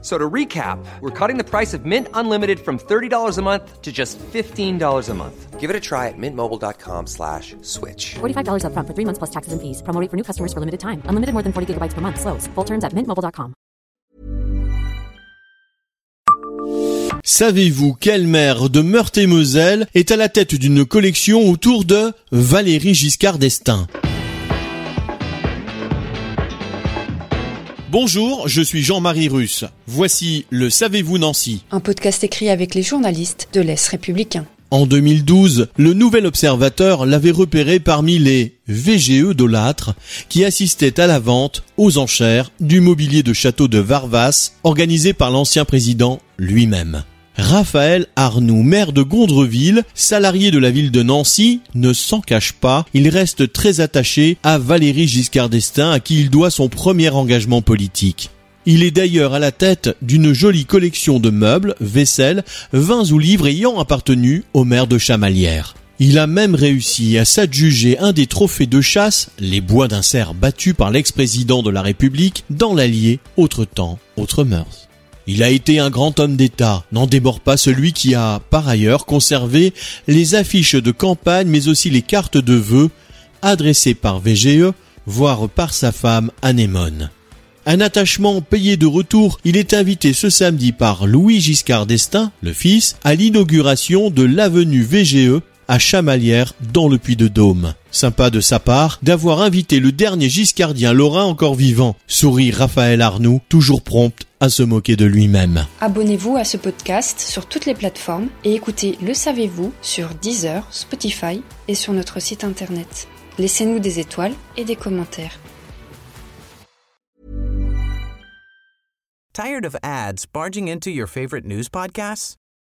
So to recap, we're cutting the price of Mint Unlimited from $30 a month to just $15 a month. Give it a try at mintmobile.com slash switch. $45 upfront for three months plus taxes and fees. Promo rate for new customers for limited time. Unlimited more than 40 gigabytes per month. Slows. Full terms at mintmobile.com. Savez-vous quel maire de Meurthe-et-Moselle est à la tête d'une collection autour de Valérie Giscard d'Estaing? Bonjour, je suis Jean-Marie Russe. Voici le Savez-vous Nancy Un podcast écrit avec les journalistes de l'Est républicain. En 2012, le Nouvel Observateur l'avait repéré parmi les VGE d'Olâtre qui assistaient à la vente aux enchères du mobilier de château de Varvas organisé par l'ancien président lui-même. Raphaël Arnoux, maire de Gondreville, salarié de la ville de Nancy, ne s'en cache pas, il reste très attaché à Valérie Giscard d'Estaing à qui il doit son premier engagement politique. Il est d'ailleurs à la tête d'une jolie collection de meubles, vaisselle, vins ou livres ayant appartenu au maire de Chamalières. Il a même réussi à s'adjuger un des trophées de chasse, les bois d'un cerf battus par l'ex-président de la République dans l'Allier, autre temps, autre mœurs. Il a été un grand homme d'État, n'en déborde pas celui qui a, par ailleurs, conservé les affiches de campagne mais aussi les cartes de vœux adressées par VGE, voire par sa femme Anémone. Un attachement payé de retour, il est invité ce samedi par Louis Giscard d'Estaing, le fils, à l'inauguration de l'avenue VGE à Chamalières dans le Puy-de-Dôme. Sympa de sa part d'avoir invité le dernier giscardien lorrain encore vivant, sourit Raphaël Arnoux, toujours prompt à se moquer de lui-même. Abonnez-vous à ce podcast sur toutes les plateformes et écoutez Le Savez-vous sur Deezer, Spotify et sur notre site internet. Laissez-nous des étoiles et des commentaires. Tired of ads barging into your favorite news podcasts?